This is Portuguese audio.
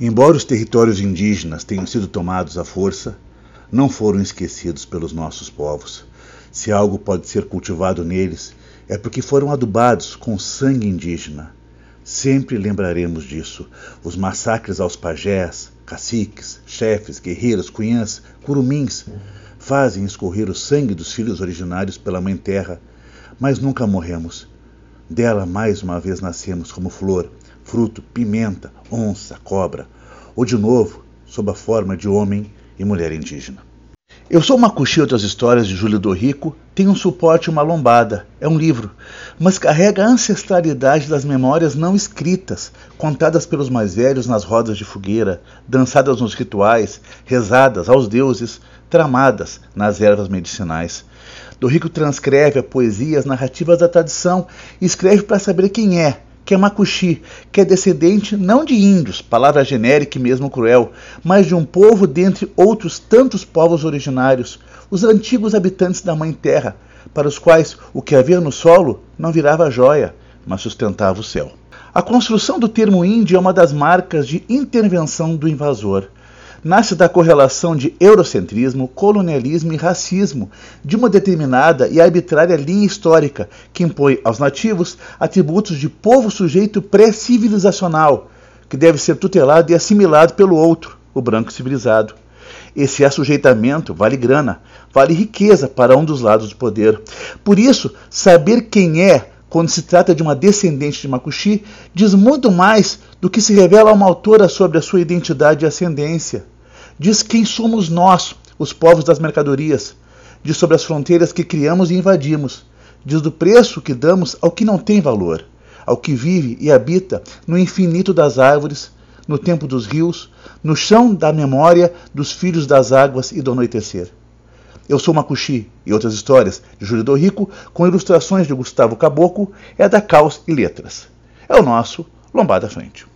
Embora os territórios indígenas tenham sido tomados à força, não foram esquecidos pelos nossos povos. Se algo pode ser cultivado neles, é porque foram adubados com sangue indígena. Sempre lembraremos disso. Os massacres aos pajés, caciques, chefes, guerreiros, cunhãs, curumins fazem escorrer o sangue dos filhos originários pela Mãe Terra, mas nunca morremos. Dela mais uma vez nascemos como flor, fruto, pimenta, onça, cobra, ou de novo, sob a forma de homem e mulher indígena. Eu sou Macuxi Outras Histórias de Júlio do Rico, tem um suporte uma lombada, é um livro, mas carrega a ancestralidade das memórias não escritas, contadas pelos mais velhos nas rodas de fogueira, dançadas nos rituais, rezadas aos deuses, tramadas nas ervas medicinais. Do Rico transcreve a poesia, as narrativas da tradição e escreve para saber quem é, que é Macuxi, que é descendente não de índios, palavra genérica e mesmo cruel, mas de um povo dentre outros tantos povos originários, os antigos habitantes da Mãe Terra, para os quais o que havia no solo não virava joia, mas sustentava o céu. A construção do termo índio é uma das marcas de intervenção do invasor nasce da correlação de eurocentrismo, colonialismo e racismo de uma determinada e arbitrária linha histórica que impõe aos nativos atributos de povo sujeito pré-civilizacional, que deve ser tutelado e assimilado pelo outro, o branco civilizado. Esse assujeitamento vale grana, vale riqueza para um dos lados do poder. Por isso, saber quem é quando se trata de uma descendente de Makushi, diz muito mais do que se revela a uma autora sobre a sua identidade e ascendência. Diz quem somos nós, os povos das mercadorias. Diz sobre as fronteiras que criamos e invadimos. Diz do preço que damos ao que não tem valor, ao que vive e habita no infinito das árvores, no tempo dos rios, no chão da memória dos filhos das águas e do anoitecer. Eu sou Macuxi e outras histórias de Júlio do Rico, com ilustrações de Gustavo Caboclo, é da Caos e Letras. É o nosso Lombada Frente.